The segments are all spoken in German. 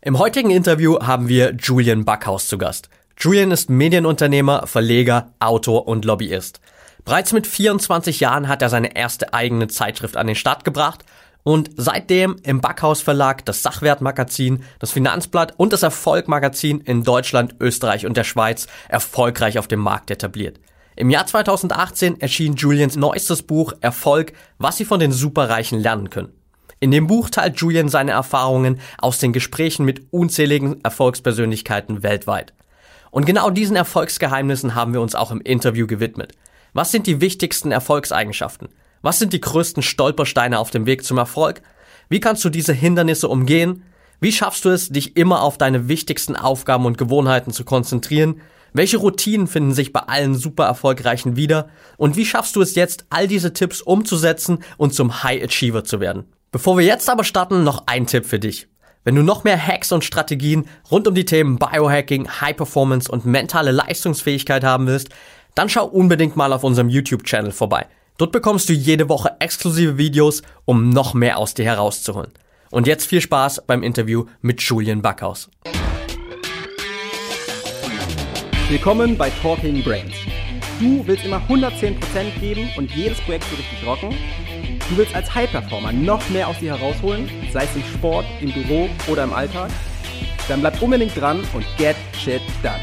Im heutigen Interview haben wir Julian Backhaus zu Gast. Julian ist Medienunternehmer, Verleger, Autor und Lobbyist. Bereits mit 24 Jahren hat er seine erste eigene Zeitschrift an den Start gebracht und seitdem im Backhaus Verlag das Sachwertmagazin, das Finanzblatt und das Erfolgmagazin in Deutschland, Österreich und der Schweiz erfolgreich auf dem Markt etabliert. Im Jahr 2018 erschien Julians neuestes Buch Erfolg, was Sie von den Superreichen lernen können. In dem Buch teilt Julian seine Erfahrungen aus den Gesprächen mit unzähligen Erfolgspersönlichkeiten weltweit. Und genau diesen Erfolgsgeheimnissen haben wir uns auch im Interview gewidmet. Was sind die wichtigsten Erfolgseigenschaften? Was sind die größten Stolpersteine auf dem Weg zum Erfolg? Wie kannst du diese Hindernisse umgehen? Wie schaffst du es, dich immer auf deine wichtigsten Aufgaben und Gewohnheiten zu konzentrieren? Welche Routinen finden sich bei allen super erfolgreichen wieder? Und wie schaffst du es jetzt, all diese Tipps umzusetzen und zum High Achiever zu werden? Bevor wir jetzt aber starten, noch ein Tipp für dich. Wenn du noch mehr Hacks und Strategien rund um die Themen Biohacking, High Performance und mentale Leistungsfähigkeit haben willst, dann schau unbedingt mal auf unserem YouTube-Channel vorbei. Dort bekommst du jede Woche exklusive Videos, um noch mehr aus dir herauszuholen. Und jetzt viel Spaß beim Interview mit Julian Backhaus. Willkommen bei Talking Brains. Du willst immer 110% geben und jedes Projekt so richtig rocken? Du willst als High-Performer noch mehr aus dir herausholen, sei es im Sport, im Büro oder im Alltag? Dann bleib unbedingt dran und get shit done.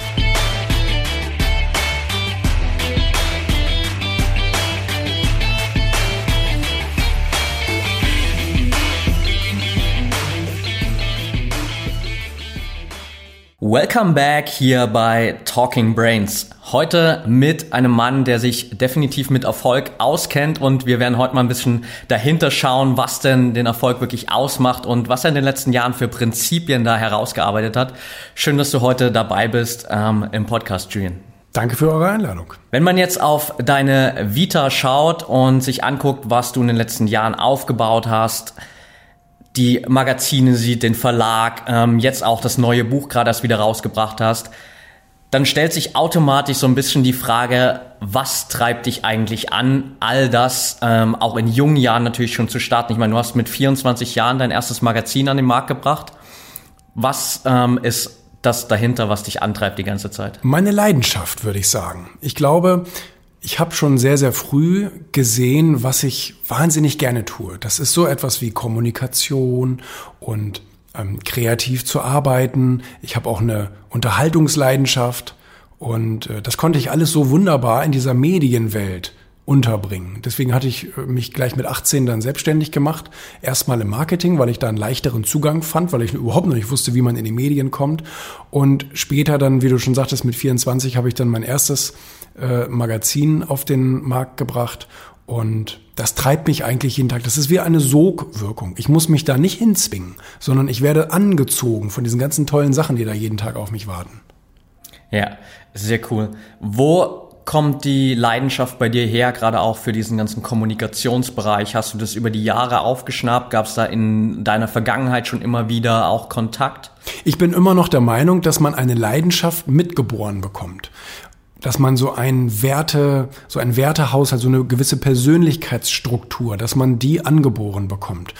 Welcome back hier bei Talking Brains. Heute mit einem Mann, der sich definitiv mit Erfolg auskennt und wir werden heute mal ein bisschen dahinter schauen, was denn den Erfolg wirklich ausmacht und was er in den letzten Jahren für Prinzipien da herausgearbeitet hat. Schön, dass du heute dabei bist ähm, im Podcast, Julian. Danke für eure Einladung. Wenn man jetzt auf deine Vita schaut und sich anguckt, was du in den letzten Jahren aufgebaut hast, die Magazine sieht, den Verlag, ähm, jetzt auch das neue Buch gerade erst wieder rausgebracht hast, dann stellt sich automatisch so ein bisschen die Frage, was treibt dich eigentlich an, all das ähm, auch in jungen Jahren natürlich schon zu starten. Ich meine, du hast mit 24 Jahren dein erstes Magazin an den Markt gebracht. Was ähm, ist das dahinter, was dich antreibt die ganze Zeit? Meine Leidenschaft, würde ich sagen. Ich glaube, ich habe schon sehr, sehr früh gesehen, was ich wahnsinnig gerne tue. Das ist so etwas wie Kommunikation und ähm, kreativ zu arbeiten. Ich habe auch eine Unterhaltungsleidenschaft und äh, das konnte ich alles so wunderbar in dieser Medienwelt unterbringen. Deswegen hatte ich äh, mich gleich mit 18 dann selbstständig gemacht. Erstmal im Marketing, weil ich da einen leichteren Zugang fand, weil ich überhaupt noch nicht wusste, wie man in die Medien kommt. Und später dann, wie du schon sagtest, mit 24 habe ich dann mein erstes äh, Magazin auf den Markt gebracht. Und das treibt mich eigentlich jeden Tag. Das ist wie eine Sogwirkung. Ich muss mich da nicht hinzwingen, sondern ich werde angezogen von diesen ganzen tollen Sachen, die da jeden Tag auf mich warten. Ja, sehr cool. Wo kommt die Leidenschaft bei dir her, gerade auch für diesen ganzen Kommunikationsbereich? Hast du das über die Jahre aufgeschnappt? Gab es da in deiner Vergangenheit schon immer wieder auch Kontakt? Ich bin immer noch der Meinung, dass man eine Leidenschaft mitgeboren bekommt. Dass man so ein Werte, so ein Wertehaushalt, so eine gewisse Persönlichkeitsstruktur, dass man die angeboren bekommt.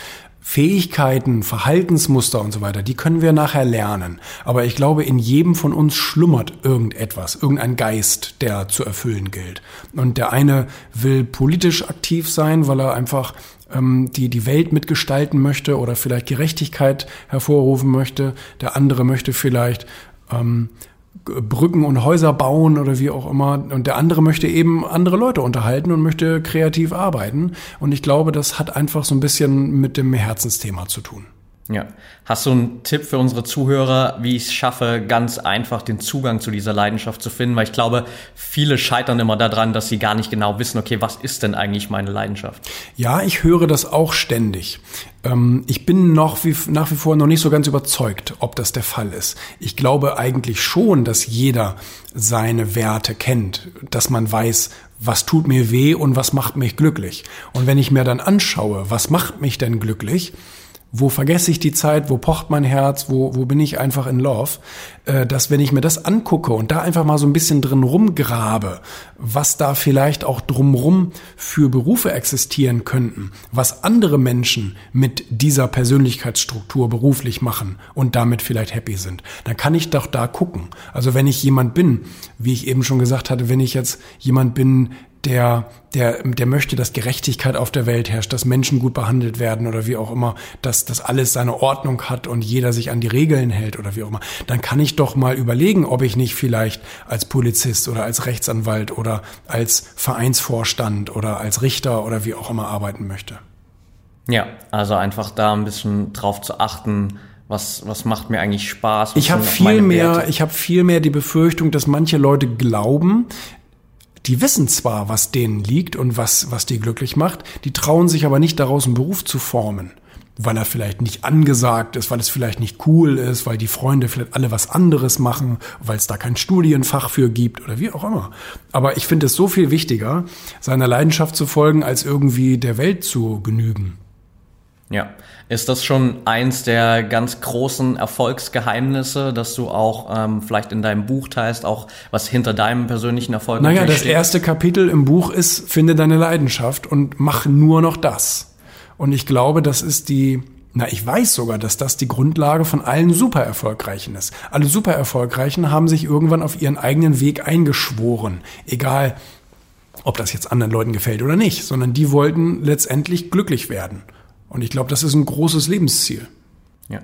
Fähigkeiten, Verhaltensmuster und so weiter, die können wir nachher lernen. Aber ich glaube, in jedem von uns schlummert irgendetwas, irgendein Geist, der zu erfüllen gilt. Und der eine will politisch aktiv sein, weil er einfach ähm, die, die Welt mitgestalten möchte oder vielleicht Gerechtigkeit hervorrufen möchte. Der andere möchte vielleicht ähm, Brücken und Häuser bauen oder wie auch immer. Und der andere möchte eben andere Leute unterhalten und möchte kreativ arbeiten. Und ich glaube, das hat einfach so ein bisschen mit dem Herzensthema zu tun. Ja. Hast du einen Tipp für unsere Zuhörer, wie ich es schaffe, ganz einfach den Zugang zu dieser Leidenschaft zu finden? Weil ich glaube, viele scheitern immer daran, dass sie gar nicht genau wissen, okay, was ist denn eigentlich meine Leidenschaft? Ja, ich höre das auch ständig. Ähm, ich bin noch wie, nach wie vor noch nicht so ganz überzeugt, ob das der Fall ist. Ich glaube eigentlich schon, dass jeder seine Werte kennt, dass man weiß, was tut mir weh und was macht mich glücklich. Und wenn ich mir dann anschaue, was macht mich denn glücklich, wo vergesse ich die Zeit, wo pocht mein Herz, wo, wo bin ich einfach in Love, dass wenn ich mir das angucke und da einfach mal so ein bisschen drin rumgrabe, was da vielleicht auch drumrum für Berufe existieren könnten, was andere Menschen mit dieser Persönlichkeitsstruktur beruflich machen und damit vielleicht happy sind, dann kann ich doch da gucken. Also wenn ich jemand bin, wie ich eben schon gesagt hatte, wenn ich jetzt jemand bin, der, der, der möchte, dass Gerechtigkeit auf der Welt herrscht, dass Menschen gut behandelt werden oder wie auch immer, dass das alles seine Ordnung hat und jeder sich an die Regeln hält oder wie auch immer, dann kann ich doch mal überlegen, ob ich nicht vielleicht als Polizist oder als Rechtsanwalt oder als Vereinsvorstand oder als Richter oder wie auch immer arbeiten möchte. Ja, also einfach da ein bisschen drauf zu achten, was, was macht mir eigentlich Spaß? ich habe viel mehr, ich habe viel mehr die Befürchtung, dass manche Leute glauben, die wissen zwar, was denen liegt und was, was die glücklich macht, die trauen sich aber nicht daraus einen Beruf zu formen. Weil er vielleicht nicht angesagt ist, weil es vielleicht nicht cool ist, weil die Freunde vielleicht alle was anderes machen, weil es da kein Studienfach für gibt oder wie auch immer. Aber ich finde es so viel wichtiger, seiner Leidenschaft zu folgen, als irgendwie der Welt zu genügen. Ja, ist das schon eins der ganz großen Erfolgsgeheimnisse, dass du auch ähm, vielleicht in deinem Buch teilst, auch was hinter deinem persönlichen Erfolg Naja, das steht? erste Kapitel im Buch ist, finde deine Leidenschaft und mach nur noch das. Und ich glaube, das ist die, na, ich weiß sogar, dass das die Grundlage von allen super erfolgreichen ist. Alle super erfolgreichen haben sich irgendwann auf ihren eigenen Weg eingeschworen. Egal, ob das jetzt anderen Leuten gefällt oder nicht, sondern die wollten letztendlich glücklich werden. Und ich glaube, das ist ein großes Lebensziel. Ja.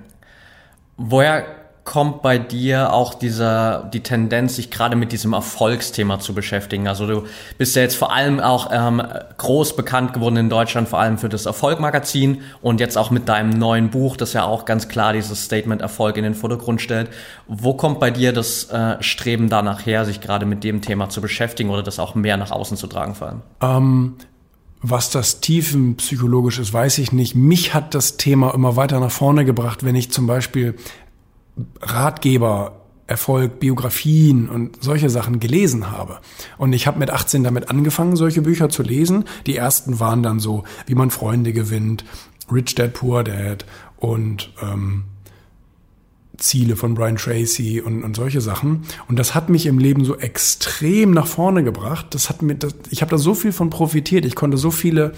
Woher kommt bei dir auch dieser, die Tendenz, sich gerade mit diesem Erfolgsthema zu beschäftigen? Also du bist ja jetzt vor allem auch ähm, groß bekannt geworden in Deutschland, vor allem für das Erfolgmagazin und jetzt auch mit deinem neuen Buch, das ja auch ganz klar dieses Statement Erfolg in den Vordergrund stellt. Wo kommt bei dir das äh, Streben danach her, sich gerade mit dem Thema zu beschäftigen oder das auch mehr nach außen zu tragen vor allem? Ähm, was das tiefenpsychologisch ist, weiß ich nicht. Mich hat das Thema immer weiter nach vorne gebracht, wenn ich zum Beispiel Ratgeber, Erfolg, Biografien und solche Sachen gelesen habe. Und ich habe mit 18 damit angefangen, solche Bücher zu lesen. Die ersten waren dann so, wie man Freunde gewinnt, Rich Dad, Poor Dad und ähm, Ziele von Brian Tracy und, und solche Sachen. Und das hat mich im Leben so extrem nach vorne gebracht. Das hat mir, das, ich habe da so viel von profitiert. Ich konnte so viele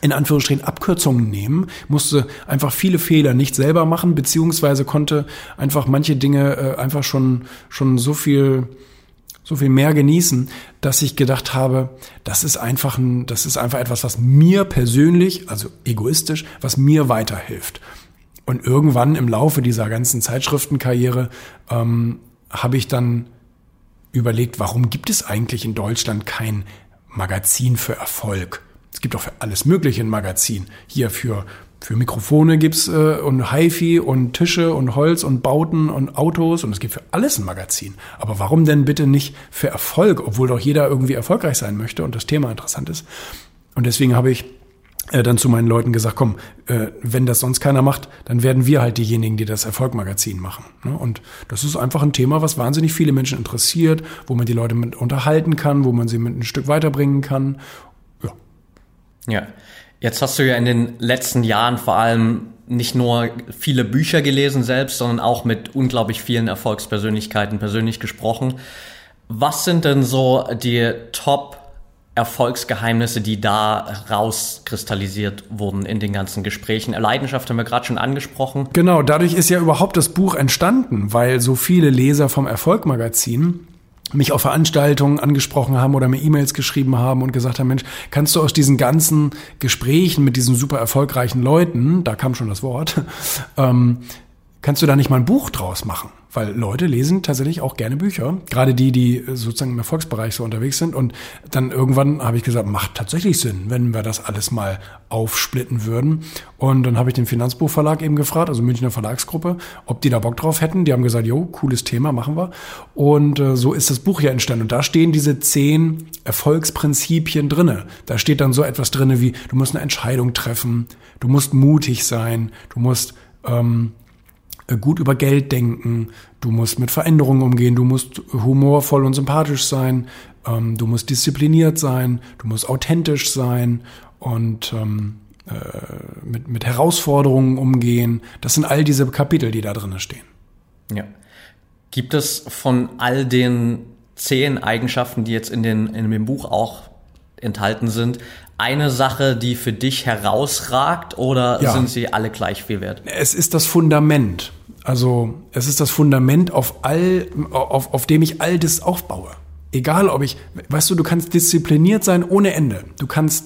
in Anführungsstrichen Abkürzungen nehmen, musste einfach viele Fehler nicht selber machen, beziehungsweise konnte einfach manche Dinge äh, einfach schon, schon so viel, so viel mehr genießen, dass ich gedacht habe, das ist einfach ein, das ist einfach etwas, was mir persönlich, also egoistisch, was mir weiterhilft. Und irgendwann im Laufe dieser ganzen Zeitschriftenkarriere ähm, habe ich dann überlegt, warum gibt es eigentlich in Deutschland kein Magazin für Erfolg? Es gibt auch für alles Mögliche ein Magazin. Hier für, für Mikrofone gibt's äh, und HiFi und Tische und Holz und Bauten und Autos und es gibt für alles ein Magazin. Aber warum denn bitte nicht für Erfolg, obwohl doch jeder irgendwie erfolgreich sein möchte und das Thema interessant ist? Und deswegen habe ich äh, dann zu meinen Leuten gesagt, komm, äh, wenn das sonst keiner macht, dann werden wir halt diejenigen, die das Erfolgmagazin machen. Ne? Und das ist einfach ein Thema, was wahnsinnig viele Menschen interessiert, wo man die Leute mit unterhalten kann, wo man sie mit ein Stück weiterbringen kann. Ja. Jetzt hast du ja in den letzten Jahren vor allem nicht nur viele Bücher gelesen selbst, sondern auch mit unglaublich vielen Erfolgspersönlichkeiten persönlich gesprochen. Was sind denn so die Top Erfolgsgeheimnisse, die da rauskristallisiert wurden in den ganzen Gesprächen. Leidenschaft haben wir gerade schon angesprochen. Genau, dadurch ist ja überhaupt das Buch entstanden, weil so viele Leser vom Erfolgmagazin mich auf Veranstaltungen angesprochen haben oder mir E-Mails geschrieben haben und gesagt haben, Mensch, kannst du aus diesen ganzen Gesprächen mit diesen super erfolgreichen Leuten, da kam schon das Wort, ähm, kannst du da nicht mal ein Buch draus machen? Weil Leute lesen tatsächlich auch gerne Bücher, gerade die, die sozusagen im Erfolgsbereich so unterwegs sind. Und dann irgendwann habe ich gesagt, macht tatsächlich Sinn, wenn wir das alles mal aufsplitten würden. Und dann habe ich den Finanzbuchverlag eben gefragt, also Münchner Verlagsgruppe, ob die da Bock drauf hätten. Die haben gesagt, jo, cooles Thema, machen wir. Und äh, so ist das Buch ja entstanden. Und da stehen diese zehn Erfolgsprinzipien drinne. Da steht dann so etwas drinne wie, du musst eine Entscheidung treffen, du musst mutig sein, du musst ähm, äh, gut über Geld denken, du musst mit Veränderungen umgehen, du musst humorvoll und sympathisch sein, ähm, du musst diszipliniert sein, du musst authentisch sein und ähm, äh, mit, mit Herausforderungen umgehen. Das sind all diese Kapitel, die da drin stehen. Ja. Gibt es von all den zehn Eigenschaften, die jetzt in, den, in dem Buch auch enthalten sind, eine Sache, die für dich herausragt oder ja. sind sie alle gleich viel wert? Es ist das Fundament. Also es ist das Fundament, auf, all, auf, auf dem ich all das aufbaue. Egal ob ich, weißt du, du kannst diszipliniert sein ohne Ende. Du kannst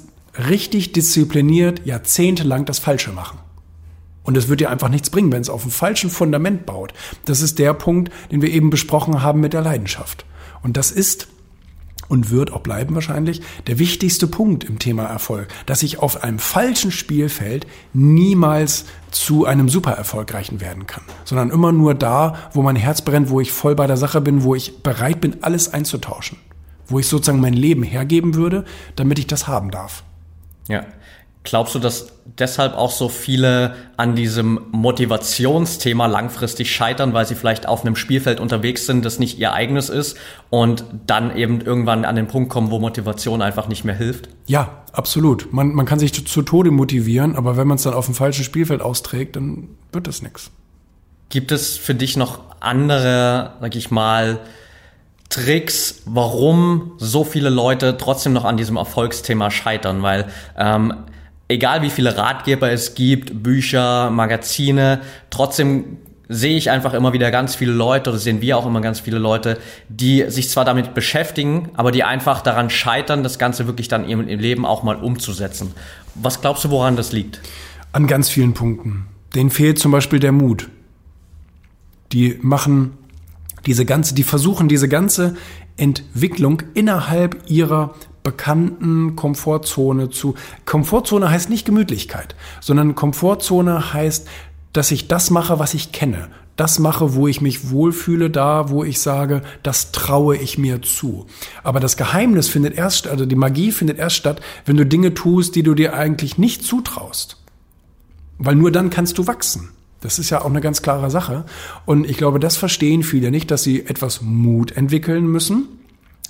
richtig diszipliniert jahrzehntelang das Falsche machen. Und es wird dir einfach nichts bringen, wenn es auf einem falschen Fundament baut. Das ist der Punkt, den wir eben besprochen haben mit der Leidenschaft. Und das ist und wird auch bleiben wahrscheinlich der wichtigste Punkt im Thema Erfolg, dass ich auf einem falschen Spielfeld niemals zu einem super erfolgreichen werden kann, sondern immer nur da, wo mein Herz brennt, wo ich voll bei der Sache bin, wo ich bereit bin, alles einzutauschen, wo ich sozusagen mein Leben hergeben würde, damit ich das haben darf. Ja. Glaubst du, dass deshalb auch so viele an diesem Motivationsthema langfristig scheitern, weil sie vielleicht auf einem Spielfeld unterwegs sind, das nicht ihr eigenes ist und dann eben irgendwann an den Punkt kommen, wo Motivation einfach nicht mehr hilft? Ja, absolut. Man, man kann sich zu, zu Tode motivieren, aber wenn man es dann auf dem falschen Spielfeld austrägt, dann wird das nichts. Gibt es für dich noch andere, sag ich mal, Tricks, warum so viele Leute trotzdem noch an diesem Erfolgsthema scheitern, weil ähm, egal wie viele Ratgeber es gibt, Bücher, Magazine, trotzdem sehe ich einfach immer wieder ganz viele Leute oder sehen wir auch immer ganz viele Leute, die sich zwar damit beschäftigen, aber die einfach daran scheitern, das Ganze wirklich dann im Leben auch mal umzusetzen. Was glaubst du, woran das liegt? An ganz vielen Punkten. Denen fehlt zum Beispiel der Mut. Die machen diese ganze, die versuchen diese ganze Entwicklung innerhalb ihrer bekannten Komfortzone zu. Komfortzone heißt nicht Gemütlichkeit, sondern Komfortzone heißt, dass ich das mache, was ich kenne. Das mache, wo ich mich wohlfühle, da, wo ich sage, das traue ich mir zu. Aber das Geheimnis findet erst, also die Magie findet erst statt, wenn du Dinge tust, die du dir eigentlich nicht zutraust. Weil nur dann kannst du wachsen. Das ist ja auch eine ganz klare Sache. Und ich glaube, das verstehen viele nicht, dass sie etwas Mut entwickeln müssen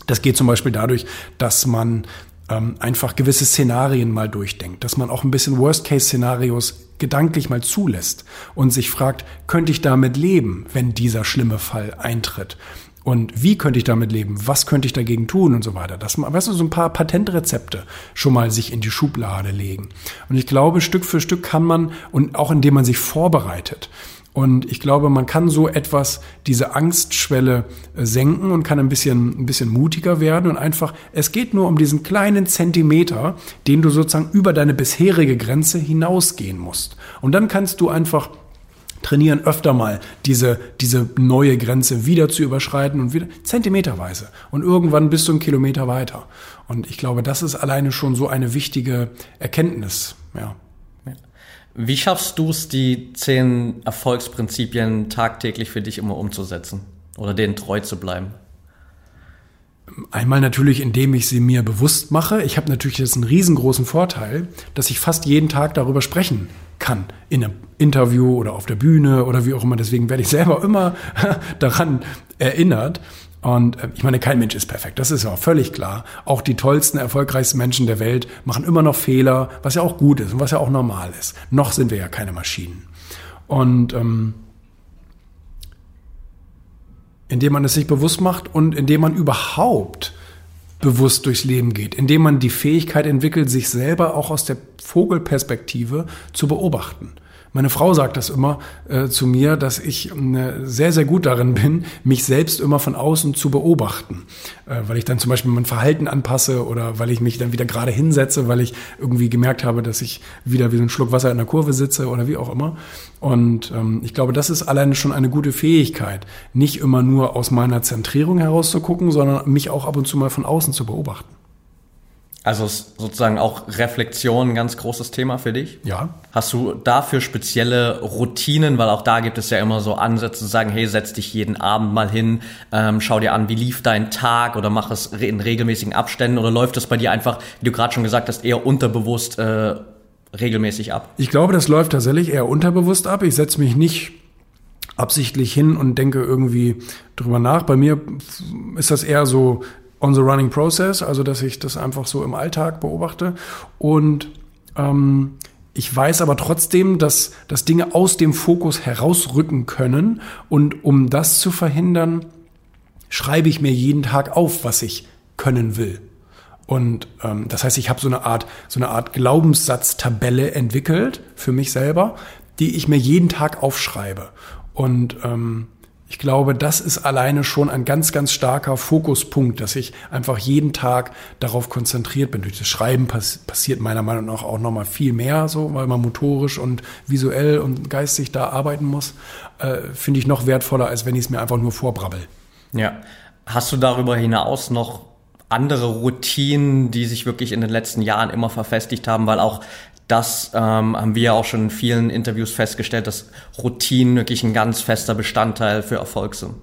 das geht zum Beispiel dadurch, dass man ähm, einfach gewisse Szenarien mal durchdenkt, dass man auch ein bisschen Worst-Case-Szenarios gedanklich mal zulässt und sich fragt, könnte ich damit leben, wenn dieser schlimme Fall eintritt? Und wie könnte ich damit leben? Was könnte ich dagegen tun und so weiter? Das, weißt du, so ein paar Patentrezepte schon mal sich in die Schublade legen. Und ich glaube, Stück für Stück kann man und auch indem man sich vorbereitet, und ich glaube, man kann so etwas, diese Angstschwelle äh, senken und kann ein bisschen, ein bisschen mutiger werden und einfach, es geht nur um diesen kleinen Zentimeter, den du sozusagen über deine bisherige Grenze hinausgehen musst. Und dann kannst du einfach trainieren, öfter mal diese, diese neue Grenze wieder zu überschreiten und wieder zentimeterweise. Und irgendwann bist du einen Kilometer weiter. Und ich glaube, das ist alleine schon so eine wichtige Erkenntnis, ja. Wie schaffst du es, die zehn Erfolgsprinzipien tagtäglich für dich immer umzusetzen oder denen treu zu bleiben? Einmal natürlich, indem ich sie mir bewusst mache. Ich habe natürlich jetzt einen riesengroßen Vorteil, dass ich fast jeden Tag darüber sprechen kann. In einem Interview oder auf der Bühne oder wie auch immer. Deswegen werde ich selber immer daran erinnert. Und äh, ich meine, kein Mensch ist perfekt, das ist ja auch völlig klar. Auch die tollsten, erfolgreichsten Menschen der Welt machen immer noch Fehler, was ja auch gut ist und was ja auch normal ist. Noch sind wir ja keine Maschinen. Und ähm, indem man es sich bewusst macht und indem man überhaupt bewusst durchs Leben geht, indem man die Fähigkeit entwickelt, sich selber auch aus der Vogelperspektive zu beobachten. Meine Frau sagt das immer äh, zu mir, dass ich äh, sehr, sehr gut darin bin, mich selbst immer von außen zu beobachten. Äh, weil ich dann zum Beispiel mein Verhalten anpasse oder weil ich mich dann wieder gerade hinsetze, weil ich irgendwie gemerkt habe, dass ich wieder wie so ein Schluck Wasser in der Kurve sitze oder wie auch immer. Und ähm, ich glaube, das ist alleine schon eine gute Fähigkeit, nicht immer nur aus meiner Zentrierung heraus zu gucken, sondern mich auch ab und zu mal von außen zu beobachten. Also sozusagen auch Reflexion ein ganz großes Thema für dich? Ja. Hast du dafür spezielle Routinen? Weil auch da gibt es ja immer so Ansätze zu sagen, hey, setz dich jeden Abend mal hin, ähm, schau dir an, wie lief dein Tag oder mach es in regelmäßigen Abständen oder läuft es bei dir einfach, wie du gerade schon gesagt hast, eher unterbewusst äh, regelmäßig ab? Ich glaube, das läuft tatsächlich eher unterbewusst ab. Ich setze mich nicht absichtlich hin und denke irgendwie drüber nach. Bei mir ist das eher so on the running process, also dass ich das einfach so im Alltag beobachte. Und ähm, Ich weiß aber trotzdem, dass, dass Dinge aus dem Fokus herausrücken können. Und um das zu verhindern, schreibe ich mir jeden Tag auf, was ich können will. Und ähm, das heißt, ich habe so eine Art, so eine Art Glaubenssatztabelle entwickelt für mich selber, die ich mir jeden Tag aufschreibe. Und ähm, ich glaube, das ist alleine schon ein ganz, ganz starker Fokuspunkt, dass ich einfach jeden Tag darauf konzentriert bin. Durch das Schreiben pass passiert meiner Meinung nach auch nochmal viel mehr, so, weil man motorisch und visuell und geistig da arbeiten muss. Äh, Finde ich noch wertvoller, als wenn ich es mir einfach nur vorbrabbel. Ja. Hast du darüber hinaus noch andere Routinen, die sich wirklich in den letzten Jahren immer verfestigt haben, weil auch das ähm, haben wir ja auch schon in vielen Interviews festgestellt, dass Routinen wirklich ein ganz fester Bestandteil für Erfolg sind.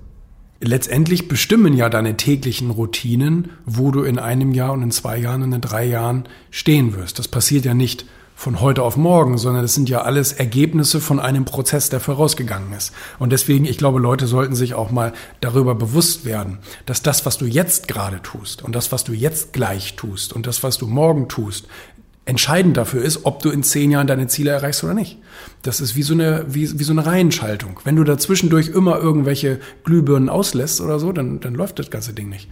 Letztendlich bestimmen ja deine täglichen Routinen, wo du in einem Jahr und in zwei Jahren und in drei Jahren stehen wirst. Das passiert ja nicht von heute auf morgen, sondern es sind ja alles Ergebnisse von einem Prozess, der vorausgegangen ist. Und deswegen, ich glaube, Leute sollten sich auch mal darüber bewusst werden, dass das, was du jetzt gerade tust und das, was du jetzt gleich tust und das, was du morgen tust, entscheidend dafür ist, ob du in zehn Jahren deine Ziele erreichst oder nicht. Das ist wie so eine, wie, wie so eine Reihenschaltung. Wenn du dazwischendurch immer irgendwelche Glühbirnen auslässt oder so, dann, dann läuft das ganze Ding nicht.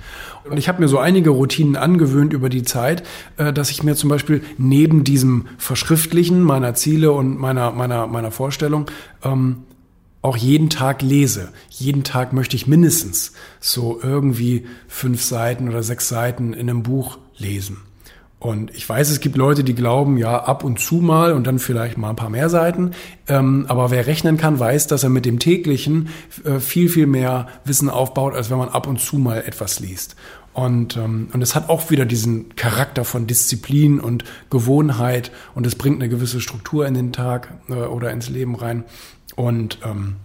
Und ich habe mir so einige Routinen angewöhnt über die Zeit, äh, dass ich mir zum Beispiel neben diesem Verschriftlichen meiner Ziele und meiner, meiner, meiner Vorstellung ähm, auch jeden Tag lese. Jeden Tag möchte ich mindestens so irgendwie fünf Seiten oder sechs Seiten in einem Buch lesen. Und ich weiß, es gibt Leute, die glauben, ja, ab und zu mal und dann vielleicht mal ein paar mehr Seiten. Ähm, aber wer rechnen kann, weiß, dass er mit dem täglichen äh, viel, viel mehr Wissen aufbaut, als wenn man ab und zu mal etwas liest. Und, ähm, und es hat auch wieder diesen Charakter von Disziplin und Gewohnheit und es bringt eine gewisse Struktur in den Tag äh, oder ins Leben rein. Und ähm,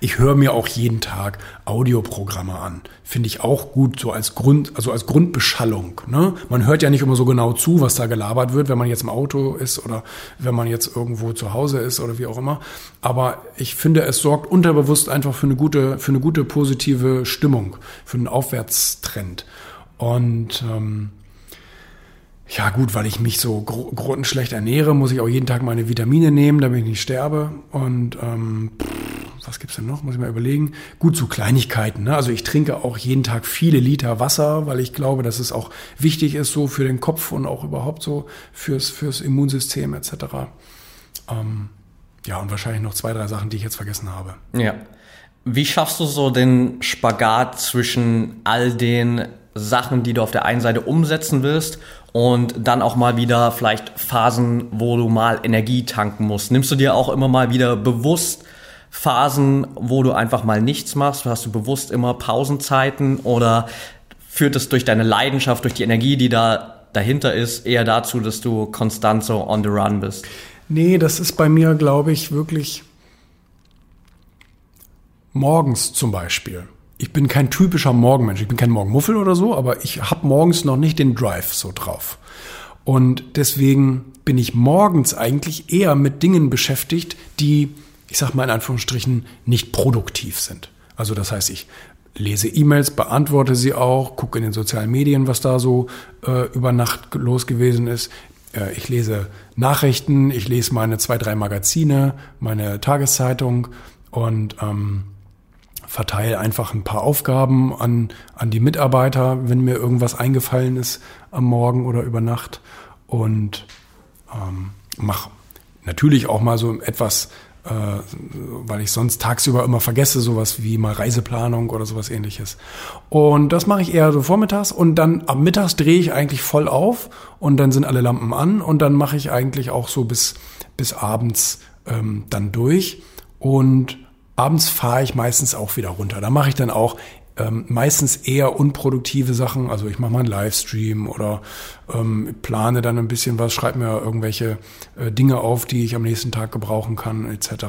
ich höre mir auch jeden Tag Audioprogramme an. Finde ich auch gut, so als Grund, also als Grundbeschallung. Ne? Man hört ja nicht immer so genau zu, was da gelabert wird, wenn man jetzt im Auto ist oder wenn man jetzt irgendwo zu Hause ist oder wie auch immer. Aber ich finde, es sorgt unterbewusst einfach für eine gute, für eine gute positive Stimmung, für einen Aufwärtstrend. Und ähm, ja gut, weil ich mich so gr grundschlecht ernähre, muss ich auch jeden Tag meine Vitamine nehmen, damit ich nicht sterbe. Und ähm, was gibt's denn noch? Muss ich mal überlegen. Gut, so Kleinigkeiten. Ne? Also ich trinke auch jeden Tag viele Liter Wasser, weil ich glaube, dass es auch wichtig ist so für den Kopf und auch überhaupt so fürs, fürs Immunsystem etc. Ähm, ja, und wahrscheinlich noch zwei, drei Sachen, die ich jetzt vergessen habe. Ja. Wie schaffst du so den Spagat zwischen all den Sachen, die du auf der einen Seite umsetzen willst und dann auch mal wieder vielleicht Phasen, wo du mal Energie tanken musst? Nimmst du dir auch immer mal wieder bewusst Phasen, wo du einfach mal nichts machst? Hast du bewusst immer Pausenzeiten oder führt es durch deine Leidenschaft, durch die Energie, die da dahinter ist, eher dazu, dass du konstant so on the run bist? Nee, das ist bei mir, glaube ich, wirklich morgens zum Beispiel. Ich bin kein typischer Morgenmensch. Ich bin kein Morgenmuffel oder so, aber ich habe morgens noch nicht den Drive so drauf. Und deswegen bin ich morgens eigentlich eher mit Dingen beschäftigt, die ich sag mal in Anführungsstrichen, nicht produktiv sind. Also das heißt, ich lese E-Mails, beantworte sie auch, gucke in den sozialen Medien, was da so äh, über Nacht los gewesen ist. Äh, ich lese Nachrichten, ich lese meine zwei, drei Magazine, meine Tageszeitung und ähm, verteile einfach ein paar Aufgaben an, an die Mitarbeiter, wenn mir irgendwas eingefallen ist am Morgen oder über Nacht und ähm, mache natürlich auch mal so etwas äh, weil ich sonst tagsüber immer vergesse, sowas wie mal Reiseplanung oder sowas ähnliches. Und das mache ich eher so vormittags und dann am Mittags drehe ich eigentlich voll auf und dann sind alle Lampen an und dann mache ich eigentlich auch so bis, bis abends ähm, dann durch und abends fahre ich meistens auch wieder runter. Da mache ich dann auch ähm, meistens eher unproduktive Sachen. Also ich mache mal einen Livestream oder ähm, plane dann ein bisschen was, schreibe mir irgendwelche äh, Dinge auf, die ich am nächsten Tag gebrauchen kann, etc.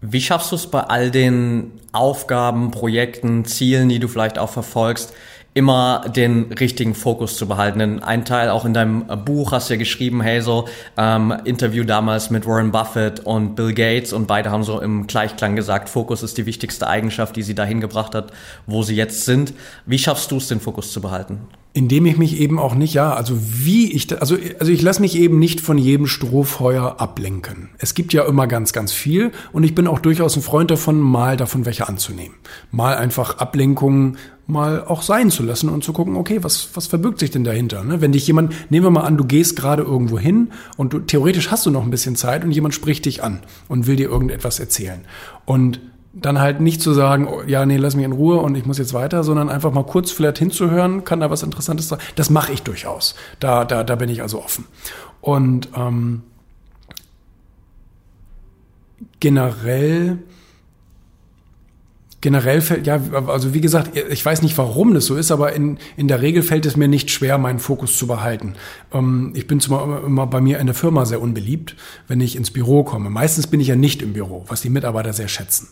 Wie schaffst du es bei all den Aufgaben, Projekten, Zielen, die du vielleicht auch verfolgst, immer den richtigen Fokus zu behalten. Denn ein Teil auch in deinem Buch hast du ja geschrieben, hey, so ähm, Interview damals mit Warren Buffett und Bill Gates und beide haben so im Gleichklang gesagt, Fokus ist die wichtigste Eigenschaft, die sie dahin gebracht hat, wo sie jetzt sind. Wie schaffst du es, den Fokus zu behalten? Indem ich mich eben auch nicht, ja, also wie ich, also, also ich lasse mich eben nicht von jedem Strohfeuer ablenken. Es gibt ja immer ganz, ganz viel und ich bin auch durchaus ein Freund davon, mal davon welche anzunehmen. Mal einfach Ablenkungen mal auch sein zu lassen und zu gucken, okay, was, was verbirgt sich denn dahinter? Ne? Wenn dich jemand, nehmen wir mal an, du gehst gerade irgendwo hin und du, theoretisch hast du noch ein bisschen Zeit und jemand spricht dich an und will dir irgendetwas erzählen. Und dann halt nicht zu sagen, oh, ja, nee, lass mich in Ruhe und ich muss jetzt weiter, sondern einfach mal kurz vielleicht hinzuhören, kann da was Interessantes sein. Das mache ich durchaus. Da, da, da bin ich also offen. Und ähm, generell generell fällt, ja, also wie gesagt, ich weiß nicht, warum das so ist, aber in, in der Regel fällt es mir nicht schwer, meinen Fokus zu behalten. Ähm, ich bin zwar immer bei mir in der Firma sehr unbeliebt, wenn ich ins Büro komme. Meistens bin ich ja nicht im Büro, was die Mitarbeiter sehr schätzen.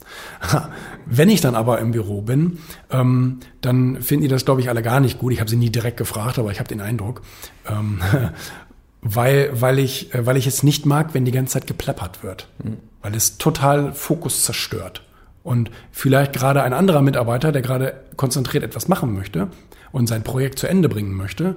wenn ich dann aber im Büro bin, ähm, dann finden die das, glaube ich, alle gar nicht gut. Ich habe sie nie direkt gefragt, aber ich habe den Eindruck. Ähm, weil, weil, ich, äh, weil ich es nicht mag, wenn die ganze Zeit geplappert wird. Mhm. Weil es total Fokus zerstört. Und vielleicht gerade ein anderer Mitarbeiter, der gerade konzentriert etwas machen möchte und sein Projekt zu Ende bringen möchte,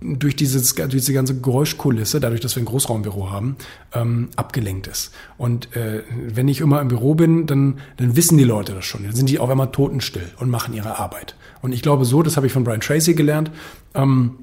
durch, dieses, durch diese ganze Geräuschkulisse, dadurch, dass wir ein Großraumbüro haben, ähm, abgelenkt ist. Und äh, wenn ich immer im Büro bin, dann, dann wissen die Leute das schon. Dann sind die auf einmal totenstill und machen ihre Arbeit. Und ich glaube so, das habe ich von Brian Tracy gelernt, ähm,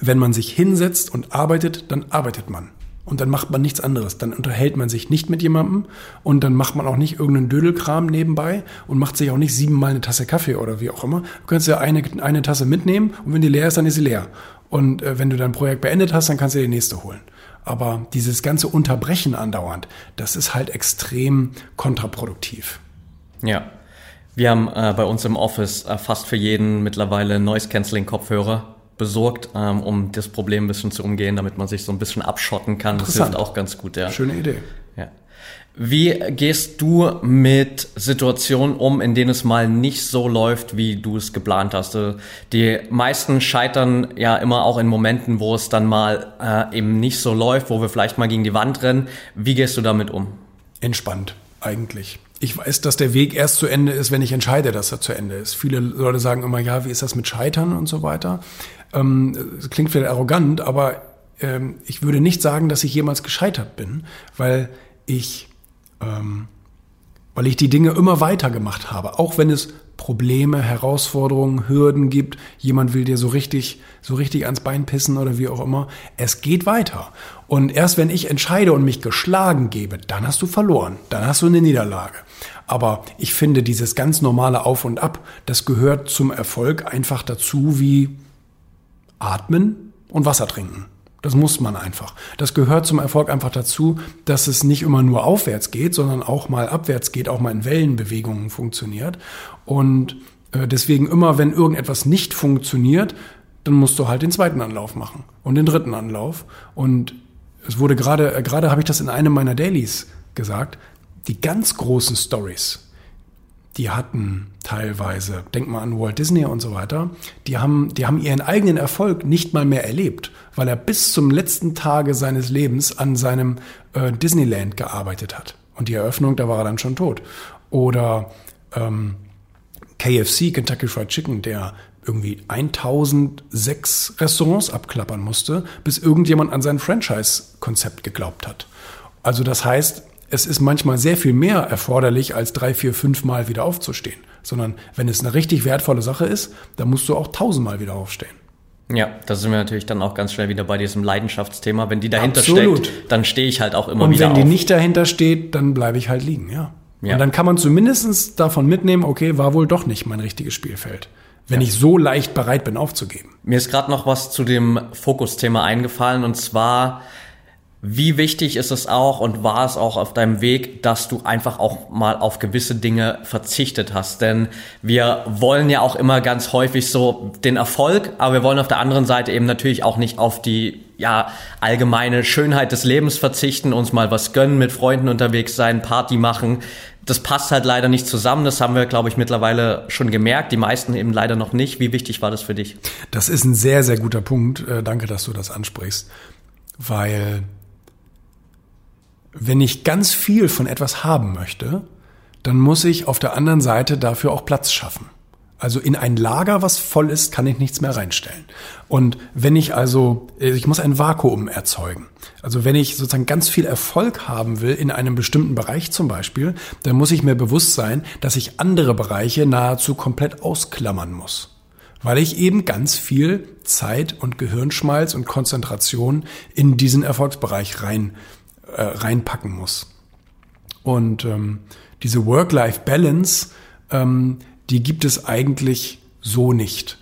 wenn man sich hinsetzt und arbeitet, dann arbeitet man. Und dann macht man nichts anderes. Dann unterhält man sich nicht mit jemandem und dann macht man auch nicht irgendeinen Dödelkram nebenbei und macht sich auch nicht siebenmal eine Tasse Kaffee oder wie auch immer. Du kannst ja eine, eine Tasse mitnehmen und wenn die leer ist, dann ist sie leer. Und äh, wenn du dein Projekt beendet hast, dann kannst du dir die nächste holen. Aber dieses ganze Unterbrechen andauernd, das ist halt extrem kontraproduktiv. Ja. Wir haben äh, bei uns im Office äh, fast für jeden mittlerweile Noise-Canceling-Kopfhörer besorgt, ähm, um das Problem ein bisschen zu umgehen, damit man sich so ein bisschen abschotten kann. Das hilft auch ganz gut, ja. Schöne Idee. Ja. Wie gehst du mit Situationen um, in denen es mal nicht so läuft, wie du es geplant hast? Also, die meisten scheitern ja immer auch in Momenten, wo es dann mal äh, eben nicht so läuft, wo wir vielleicht mal gegen die Wand rennen. Wie gehst du damit um? Entspannt, eigentlich. Ich weiß, dass der Weg erst zu Ende ist, wenn ich entscheide, dass er zu Ende ist. Viele Leute sagen immer, ja, wie ist das mit Scheitern und so weiter. Ähm, klingt vielleicht arrogant, aber ähm, ich würde nicht sagen, dass ich jemals gescheitert bin, weil ich, ähm, weil ich die Dinge immer weiter gemacht habe, auch wenn es Probleme, Herausforderungen, Hürden gibt. Jemand will dir so richtig, so richtig ans Bein pissen oder wie auch immer. Es geht weiter. Und erst wenn ich entscheide und mich geschlagen gebe, dann hast du verloren. Dann hast du eine Niederlage. Aber ich finde dieses ganz normale Auf und Ab, das gehört zum Erfolg einfach dazu wie atmen und Wasser trinken. Das muss man einfach. Das gehört zum Erfolg einfach dazu, dass es nicht immer nur aufwärts geht, sondern auch mal abwärts geht, auch mal in Wellenbewegungen funktioniert. Und äh, deswegen immer, wenn irgendetwas nicht funktioniert, dann musst du halt den zweiten Anlauf machen und den dritten Anlauf. Und es wurde gerade, äh, gerade habe ich das in einem meiner Dailies gesagt, die ganz großen Stories, die hatten teilweise, denk mal an Walt Disney und so weiter, die haben, die haben ihren eigenen Erfolg nicht mal mehr erlebt, weil er bis zum letzten Tage seines Lebens an seinem äh, Disneyland gearbeitet hat. Und die Eröffnung, da war er dann schon tot. Oder ähm, KFC, Kentucky Fried Chicken, der irgendwie 1006 Restaurants abklappern musste, bis irgendjemand an sein Franchise-Konzept geglaubt hat. Also das heißt, es ist manchmal sehr viel mehr erforderlich, als drei, vier, fünf Mal wieder aufzustehen. Sondern wenn es eine richtig wertvolle Sache ist, dann musst du auch tausendmal wieder aufstehen. Ja, da sind wir natürlich dann auch ganz schnell wieder bei diesem Leidenschaftsthema. Wenn die dahinter Absolut. steckt, dann stehe ich halt auch immer Und wieder auf. Und wenn die nicht dahinter steht, dann bleibe ich halt liegen, ja. ja. Und dann kann man zumindest davon mitnehmen, okay, war wohl doch nicht mein richtiges Spielfeld wenn ja. ich so leicht bereit bin aufzugeben. Mir ist gerade noch was zu dem Fokusthema eingefallen und zwar wie wichtig ist es auch und war es auch auf deinem Weg, dass du einfach auch mal auf gewisse Dinge verzichtet hast? Denn wir wollen ja auch immer ganz häufig so den Erfolg, aber wir wollen auf der anderen Seite eben natürlich auch nicht auf die ja, allgemeine Schönheit des Lebens verzichten, uns mal was gönnen, mit Freunden unterwegs sein, Party machen. das passt halt leider nicht zusammen. Das haben wir, glaube ich, mittlerweile schon gemerkt. Die meisten eben leider noch nicht. Wie wichtig war das für dich? Das ist ein sehr, sehr guter Punkt. Äh, danke, dass du das ansprichst. Weil wenn ich ganz viel von etwas haben möchte, dann muss ich auf der anderen Seite dafür auch Platz schaffen. Also in ein Lager, was voll ist, kann ich nichts mehr reinstellen. Und wenn ich also, ich muss ein Vakuum erzeugen. Also wenn ich sozusagen ganz viel Erfolg haben will in einem bestimmten Bereich zum Beispiel, dann muss ich mir bewusst sein, dass ich andere Bereiche nahezu komplett ausklammern muss. Weil ich eben ganz viel Zeit und Gehirnschmalz und Konzentration in diesen Erfolgsbereich rein, äh, reinpacken muss. Und ähm, diese Work-Life-Balance, ähm, die gibt es eigentlich so nicht.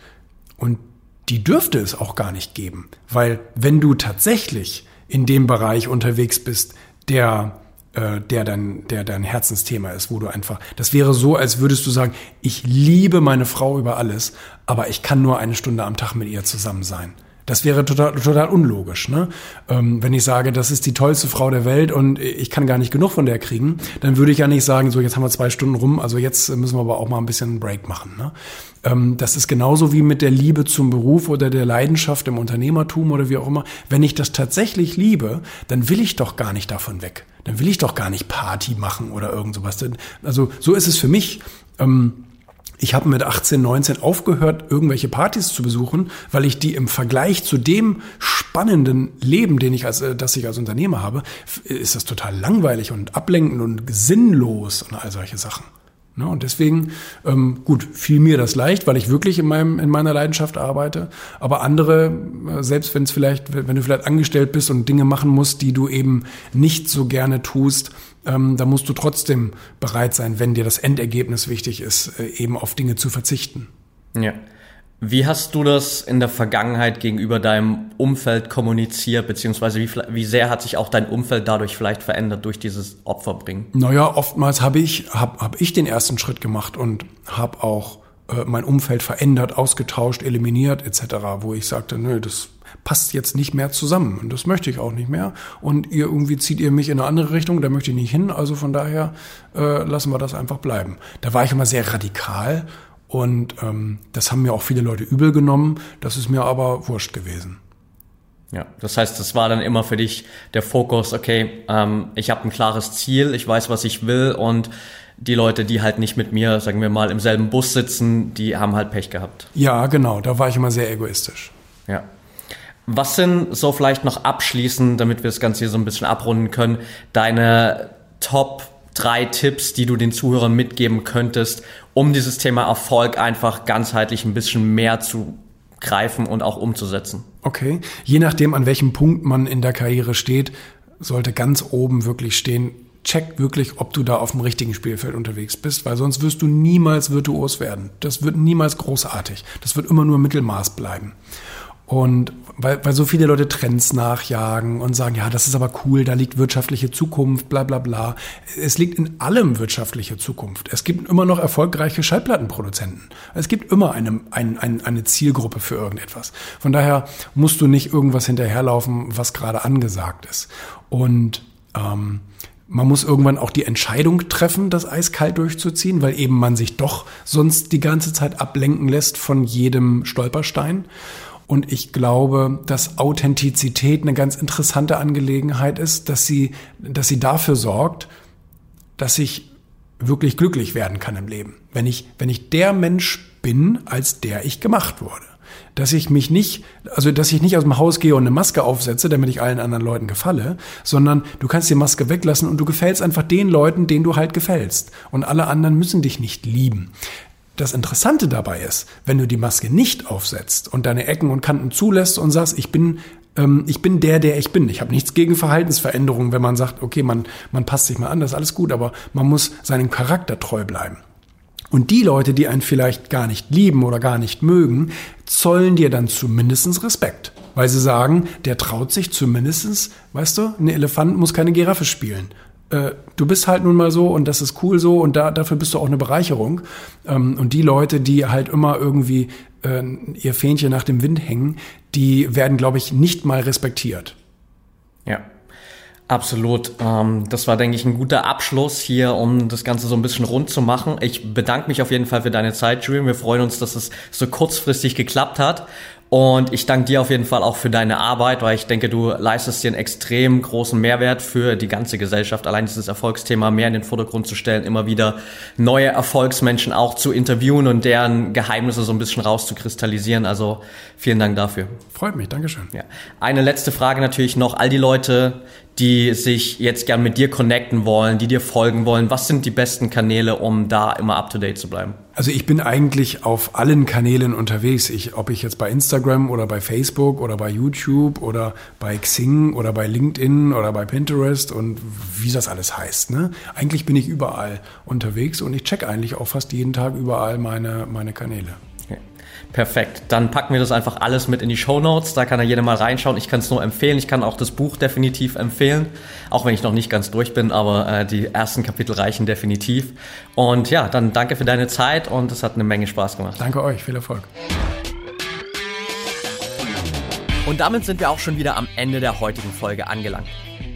Und die dürfte es auch gar nicht geben. Weil wenn du tatsächlich in dem Bereich unterwegs bist, der äh, der dein, der dein Herzensthema ist, wo du einfach, das wäre so, als würdest du sagen, ich liebe meine Frau über alles, aber ich kann nur eine Stunde am Tag mit ihr zusammen sein. Das wäre total, total unlogisch. Ne? Ähm, wenn ich sage, das ist die tollste Frau der Welt und ich kann gar nicht genug von der kriegen, dann würde ich ja nicht sagen, so jetzt haben wir zwei Stunden rum, also jetzt müssen wir aber auch mal ein bisschen einen Break machen. Ne? Ähm, das ist genauso wie mit der Liebe zum Beruf oder der Leidenschaft im Unternehmertum oder wie auch immer. Wenn ich das tatsächlich liebe, dann will ich doch gar nicht davon weg. Dann will ich doch gar nicht Party machen oder irgend sowas. Also so ist es für mich. Ähm, ich habe mit 18, 19 aufgehört, irgendwelche Partys zu besuchen, weil ich die im Vergleich zu dem spannenden Leben, den ich als, äh, das ich als Unternehmer habe, ist das total langweilig und ablenkend und sinnlos und all solche Sachen. Ne? Und deswegen, ähm, gut, fiel mir das leicht, weil ich wirklich in, meinem, in meiner Leidenschaft arbeite. Aber andere, äh, selbst wenn es vielleicht, wenn du vielleicht angestellt bist und Dinge machen musst, die du eben nicht so gerne tust, ähm, da musst du trotzdem bereit sein, wenn dir das Endergebnis wichtig ist, äh, eben auf Dinge zu verzichten. Ja. Wie hast du das in der Vergangenheit gegenüber deinem Umfeld kommuniziert, beziehungsweise wie, wie sehr hat sich auch dein Umfeld dadurch vielleicht verändert durch dieses Opferbringen? Naja, oftmals habe ich, hab, hab ich den ersten Schritt gemacht und habe auch äh, mein Umfeld verändert, ausgetauscht, eliminiert etc., wo ich sagte, nö, das passt jetzt nicht mehr zusammen und das möchte ich auch nicht mehr und ihr irgendwie zieht ihr mich in eine andere Richtung, da möchte ich nicht hin, also von daher äh, lassen wir das einfach bleiben. Da war ich immer sehr radikal und ähm, das haben mir auch viele Leute übel genommen. Das ist mir aber wurscht gewesen. Ja, das heißt, das war dann immer für dich der Fokus, okay, ähm, ich habe ein klares Ziel, ich weiß, was ich will und die Leute, die halt nicht mit mir, sagen wir mal, im selben Bus sitzen, die haben halt Pech gehabt. Ja, genau, da war ich immer sehr egoistisch. Ja. Was sind so vielleicht noch abschließend, damit wir das Ganze hier so ein bisschen abrunden können, deine Top drei Tipps, die du den Zuhörern mitgeben könntest, um dieses Thema Erfolg einfach ganzheitlich ein bisschen mehr zu greifen und auch umzusetzen? Okay, je nachdem, an welchem Punkt man in der Karriere steht, sollte ganz oben wirklich stehen, check wirklich, ob du da auf dem richtigen Spielfeld unterwegs bist, weil sonst wirst du niemals virtuos werden. Das wird niemals großartig. Das wird immer nur Mittelmaß bleiben. Und weil, weil so viele Leute Trends nachjagen und sagen, ja, das ist aber cool, da liegt wirtschaftliche Zukunft, bla bla bla. Es liegt in allem wirtschaftliche Zukunft. Es gibt immer noch erfolgreiche Schallplattenproduzenten. Es gibt immer eine, eine, eine Zielgruppe für irgendetwas. Von daher musst du nicht irgendwas hinterherlaufen, was gerade angesagt ist. Und ähm, man muss irgendwann auch die Entscheidung treffen, das eiskalt durchzuziehen, weil eben man sich doch sonst die ganze Zeit ablenken lässt von jedem Stolperstein. Und ich glaube, dass Authentizität eine ganz interessante Angelegenheit ist, dass sie, dass sie dafür sorgt, dass ich wirklich glücklich werden kann im Leben. Wenn ich, wenn ich der Mensch bin, als der ich gemacht wurde. Dass ich mich nicht, also dass ich nicht aus dem Haus gehe und eine Maske aufsetze, damit ich allen anderen Leuten gefalle, sondern du kannst die Maske weglassen und du gefällst einfach den Leuten, denen du halt gefällst. Und alle anderen müssen dich nicht lieben. Das Interessante dabei ist, wenn du die Maske nicht aufsetzt und deine Ecken und Kanten zulässt und sagst, ich bin ähm, ich bin der, der ich bin. Ich habe nichts gegen Verhaltensveränderungen, wenn man sagt, okay, man, man passt sich mal an, das ist alles gut, aber man muss seinem Charakter treu bleiben. Und die Leute, die einen vielleicht gar nicht lieben oder gar nicht mögen, zollen dir dann zumindestens Respekt. Weil sie sagen, der traut sich zumindestens, weißt du, ein Elefant muss keine Giraffe spielen. Äh, du bist halt nun mal so und das ist cool so und da, dafür bist du auch eine Bereicherung. Ähm, und die Leute, die halt immer irgendwie äh, ihr Fähnchen nach dem Wind hängen, die werden, glaube ich, nicht mal respektiert. Ja. Absolut. Ähm, das war, denke ich, ein guter Abschluss hier, um das Ganze so ein bisschen rund zu machen. Ich bedanke mich auf jeden Fall für deine Zeit, Julian. Wir freuen uns, dass es so kurzfristig geklappt hat. Und ich danke dir auf jeden Fall auch für deine Arbeit, weil ich denke, du leistest dir einen extrem großen Mehrwert für die ganze Gesellschaft. Allein dieses Erfolgsthema mehr in den Vordergrund zu stellen, immer wieder neue Erfolgsmenschen auch zu interviewen und deren Geheimnisse so ein bisschen rauszukristallisieren. Also vielen Dank dafür. Freut mich, Dankeschön. Ja. Eine letzte Frage natürlich noch. All die Leute, die sich jetzt gern mit dir connecten wollen, die dir folgen wollen? Was sind die besten Kanäle, um da immer up to date zu bleiben? Also ich bin eigentlich auf allen Kanälen unterwegs. Ich, ob ich jetzt bei Instagram oder bei Facebook oder bei YouTube oder bei Xing oder bei LinkedIn oder bei Pinterest und wie das alles heißt. Ne? Eigentlich bin ich überall unterwegs und ich check eigentlich auch fast jeden Tag überall meine, meine Kanäle. Perfekt. Dann packen wir das einfach alles mit in die Show Notes. Da kann ja jeder mal reinschauen. Ich kann es nur empfehlen. Ich kann auch das Buch definitiv empfehlen. Auch wenn ich noch nicht ganz durch bin, aber äh, die ersten Kapitel reichen definitiv. Und ja, dann danke für deine Zeit und es hat eine Menge Spaß gemacht. Danke euch. Viel Erfolg. Und damit sind wir auch schon wieder am Ende der heutigen Folge angelangt.